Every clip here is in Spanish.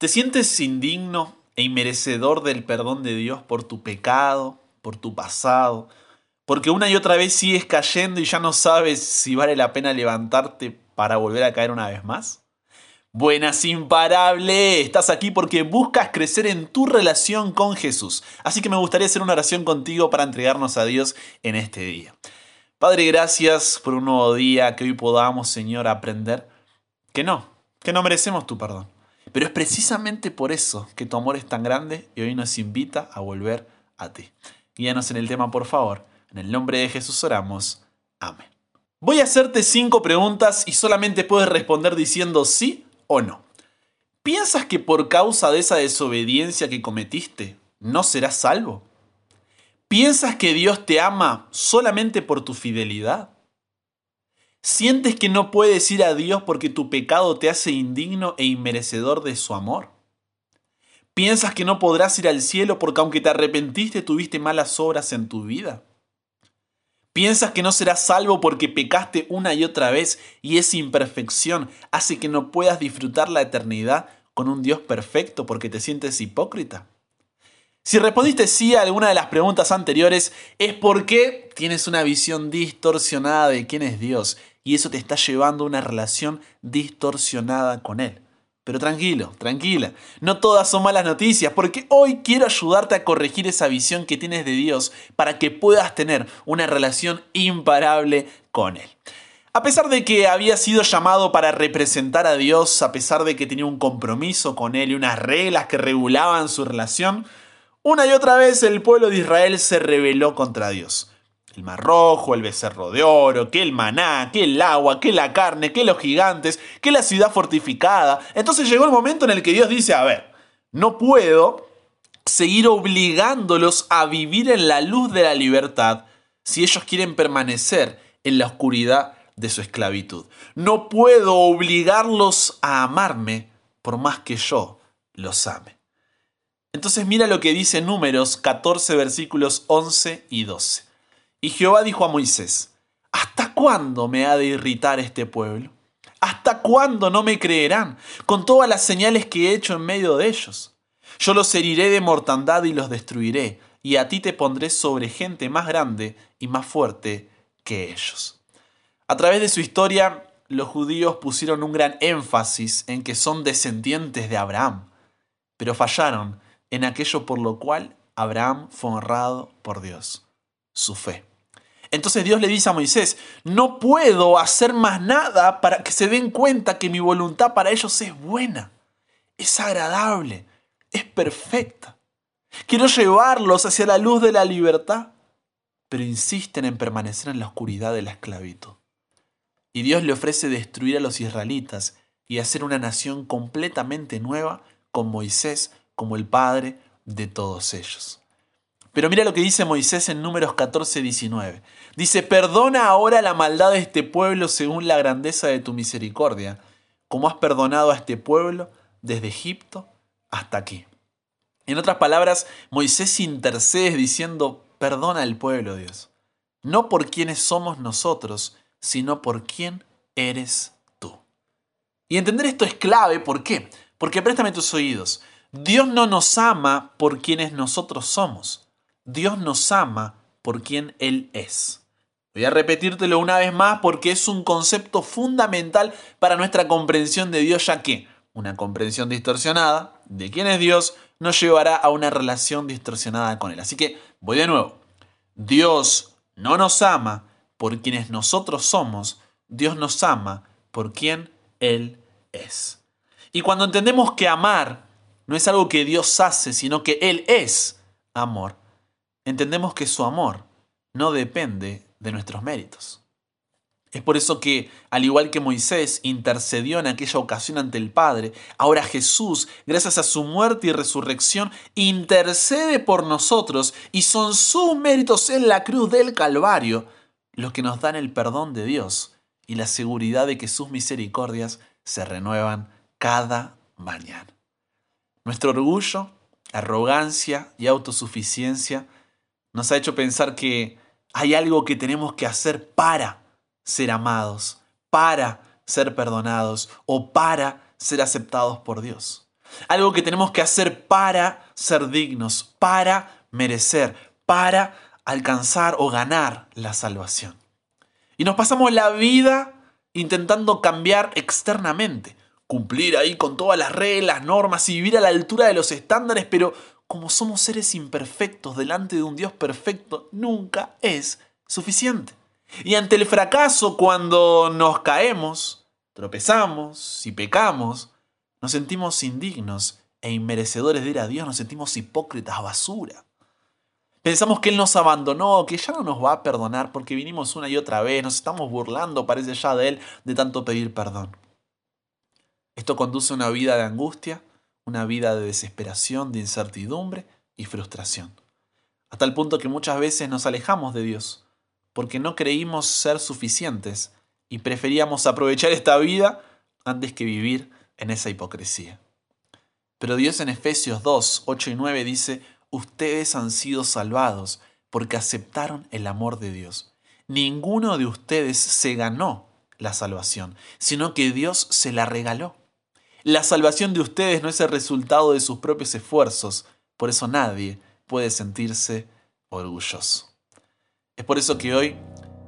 ¿Te sientes indigno e inmerecedor del perdón de Dios por tu pecado, por tu pasado? Porque una y otra vez sigues cayendo y ya no sabes si vale la pena levantarte para volver a caer una vez más? Buenas imparable, estás aquí porque buscas crecer en tu relación con Jesús. Así que me gustaría hacer una oración contigo para entregarnos a Dios en este día. Padre, gracias por un nuevo día, que hoy podamos, Señor, aprender que no, que no merecemos tu perdón pero es precisamente por eso que tu amor es tan grande y hoy nos invita a volver a ti. Guíanos en el tema, por favor. En el nombre de Jesús oramos. Amén. Voy a hacerte cinco preguntas y solamente puedes responder diciendo sí o no. ¿Piensas que por causa de esa desobediencia que cometiste no serás salvo? ¿Piensas que Dios te ama solamente por tu fidelidad? ¿Sientes que no puedes ir a Dios porque tu pecado te hace indigno e inmerecedor de su amor? ¿Piensas que no podrás ir al cielo porque aunque te arrepentiste tuviste malas obras en tu vida? ¿Piensas que no serás salvo porque pecaste una y otra vez y esa imperfección hace que no puedas disfrutar la eternidad con un Dios perfecto porque te sientes hipócrita? Si respondiste sí a alguna de las preguntas anteriores, es porque tienes una visión distorsionada de quién es Dios y eso te está llevando a una relación distorsionada con Él. Pero tranquilo, tranquila, no todas son malas noticias, porque hoy quiero ayudarte a corregir esa visión que tienes de Dios para que puedas tener una relación imparable con Él. A pesar de que había sido llamado para representar a Dios, a pesar de que tenía un compromiso con Él y unas reglas que regulaban su relación, una y otra vez el pueblo de Israel se rebeló contra Dios. El mar rojo, el becerro de oro, que el maná, que el agua, que la carne, que los gigantes, que la ciudad fortificada. Entonces llegó el momento en el que Dios dice, a ver, no puedo seguir obligándolos a vivir en la luz de la libertad si ellos quieren permanecer en la oscuridad de su esclavitud. No puedo obligarlos a amarme por más que yo los ame. Entonces mira lo que dice Números 14 versículos 11 y 12. Y Jehová dijo a Moisés, ¿hasta cuándo me ha de irritar este pueblo? ¿Hasta cuándo no me creerán con todas las señales que he hecho en medio de ellos? Yo los heriré de mortandad y los destruiré, y a ti te pondré sobre gente más grande y más fuerte que ellos. A través de su historia, los judíos pusieron un gran énfasis en que son descendientes de Abraham, pero fallaron en aquello por lo cual Abraham fue honrado por Dios, su fe. Entonces Dios le dice a Moisés, no puedo hacer más nada para que se den cuenta que mi voluntad para ellos es buena, es agradable, es perfecta. Quiero llevarlos hacia la luz de la libertad, pero insisten en permanecer en la oscuridad de la esclavitud. Y Dios le ofrece destruir a los israelitas y hacer una nación completamente nueva con Moisés como el Padre de todos ellos. Pero mira lo que dice Moisés en números 14, 19. Dice, perdona ahora la maldad de este pueblo según la grandeza de tu misericordia, como has perdonado a este pueblo desde Egipto hasta aquí. En otras palabras, Moisés intercede diciendo, perdona al pueblo, Dios. No por quienes somos nosotros, sino por quién eres tú. Y entender esto es clave, ¿por qué? Porque préstame tus oídos. Dios no nos ama por quienes nosotros somos. Dios nos ama por quien Él es. Voy a repetírtelo una vez más porque es un concepto fundamental para nuestra comprensión de Dios, ya que una comprensión distorsionada de quién es Dios nos llevará a una relación distorsionada con Él. Así que voy de nuevo. Dios no nos ama por quienes nosotros somos, Dios nos ama por quien Él es. Y cuando entendemos que amar no es algo que Dios hace, sino que Él es amor, entendemos que su amor no depende de nuestros méritos. Es por eso que, al igual que Moisés intercedió en aquella ocasión ante el Padre, ahora Jesús, gracias a su muerte y resurrección, intercede por nosotros y son sus méritos en la cruz del Calvario los que nos dan el perdón de Dios y la seguridad de que sus misericordias se renuevan cada mañana. Nuestro orgullo, arrogancia y autosuficiencia nos ha hecho pensar que hay algo que tenemos que hacer para ser amados, para ser perdonados o para ser aceptados por Dios. Algo que tenemos que hacer para ser dignos, para merecer, para alcanzar o ganar la salvación. Y nos pasamos la vida intentando cambiar externamente, cumplir ahí con todas las reglas, normas y vivir a la altura de los estándares, pero como somos seres imperfectos delante de un Dios perfecto, nunca es suficiente. Y ante el fracaso, cuando nos caemos, tropezamos y pecamos, nos sentimos indignos e inmerecedores de ir a Dios, nos sentimos hipócritas, basura. Pensamos que Él nos abandonó, que ya no nos va a perdonar porque vinimos una y otra vez, nos estamos burlando, parece ya de Él, de tanto pedir perdón. Esto conduce a una vida de angustia, una vida de desesperación, de incertidumbre y frustración. Hasta el punto que muchas veces nos alejamos de Dios, porque no creímos ser suficientes y preferíamos aprovechar esta vida antes que vivir en esa hipocresía. Pero Dios en Efesios 2, 8 y 9 dice, ustedes han sido salvados porque aceptaron el amor de Dios. Ninguno de ustedes se ganó la salvación, sino que Dios se la regaló. La salvación de ustedes no es el resultado de sus propios esfuerzos, por eso nadie puede sentirse orgulloso. Es por eso que hoy,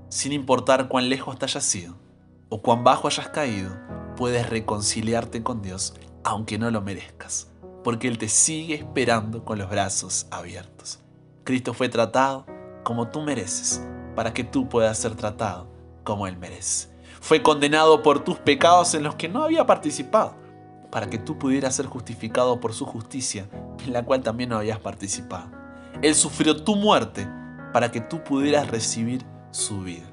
sin importar cuán lejos te hayas ido o cuán bajo hayas caído, puedes reconciliarte con Dios aunque no lo merezcas, porque Él te sigue esperando con los brazos abiertos. Cristo fue tratado como tú mereces, para que tú puedas ser tratado como Él merece. Fue condenado por tus pecados en los que no había participado para que tú pudieras ser justificado por su justicia, en la cual también no habías participado. Él sufrió tu muerte para que tú pudieras recibir su vida.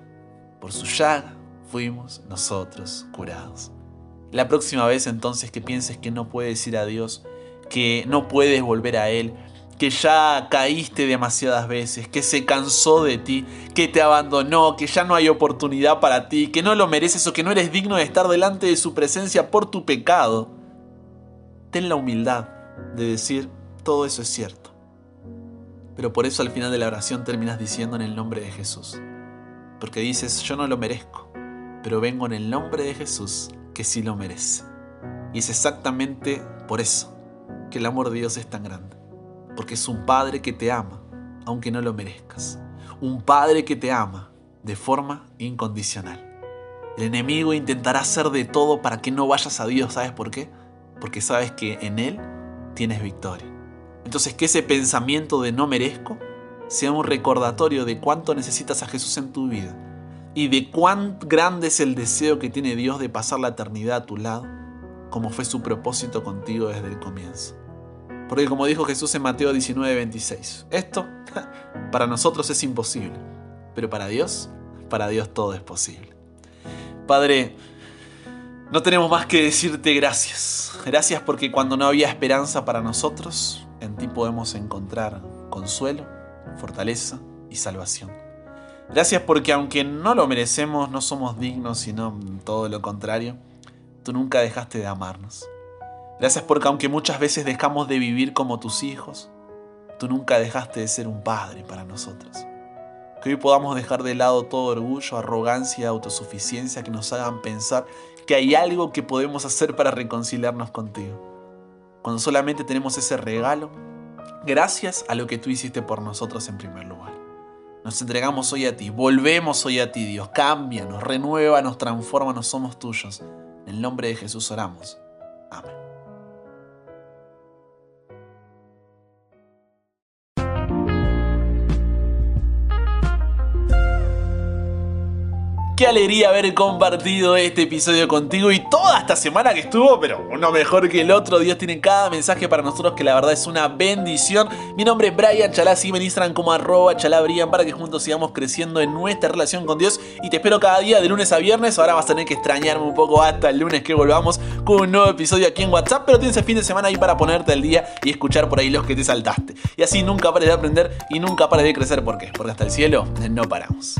Por su llaga fuimos nosotros curados. La próxima vez entonces que pienses que no puedes ir a Dios, que no puedes volver a Él, que ya caíste demasiadas veces, que se cansó de ti, que te abandonó, que ya no hay oportunidad para ti, que no lo mereces o que no eres digno de estar delante de su presencia por tu pecado ten la humildad de decir, todo eso es cierto. Pero por eso al final de la oración terminas diciendo en el nombre de Jesús. Porque dices, yo no lo merezco, pero vengo en el nombre de Jesús que sí lo merece. Y es exactamente por eso que el amor de Dios es tan grande. Porque es un Padre que te ama, aunque no lo merezcas. Un Padre que te ama de forma incondicional. El enemigo intentará hacer de todo para que no vayas a Dios, ¿sabes por qué? Porque sabes que en Él tienes victoria. Entonces que ese pensamiento de no merezco sea un recordatorio de cuánto necesitas a Jesús en tu vida y de cuán grande es el deseo que tiene Dios de pasar la eternidad a tu lado, como fue su propósito contigo desde el comienzo. Porque como dijo Jesús en Mateo 19, 26, esto para nosotros es imposible, pero para Dios, para Dios todo es posible. Padre, no tenemos más que decirte gracias. Gracias porque cuando no había esperanza para nosotros, en ti podemos encontrar consuelo, fortaleza y salvación. Gracias porque aunque no lo merecemos, no somos dignos, sino todo lo contrario, tú nunca dejaste de amarnos. Gracias porque aunque muchas veces dejamos de vivir como tus hijos, tú nunca dejaste de ser un padre para nosotros. Que hoy podamos dejar de lado todo orgullo, arrogancia, autosuficiencia que nos hagan pensar que hay algo que podemos hacer para reconciliarnos contigo. Cuando solamente tenemos ese regalo, gracias a lo que tú hiciste por nosotros en primer lugar. Nos entregamos hoy a ti, volvemos hoy a ti, Dios. Cámbianos, renuévanos, transfórmanos, somos tuyos. En el nombre de Jesús oramos. Qué alegría haber compartido este episodio contigo y toda esta semana que estuvo, pero uno mejor que el otro. Dios tiene cada mensaje para nosotros que la verdad es una bendición. Mi nombre es Brian Chalá, sígueme en Instagram como arroba chalabrian para que juntos sigamos creciendo en nuestra relación con Dios. Y te espero cada día de lunes a viernes. Ahora vas a tener que extrañarme un poco hasta el lunes que volvamos con un nuevo episodio aquí en WhatsApp. Pero tienes el fin de semana ahí para ponerte al día y escuchar por ahí los que te saltaste. Y así nunca pares de aprender y nunca pares de crecer. ¿Por qué? Porque hasta el cielo no paramos.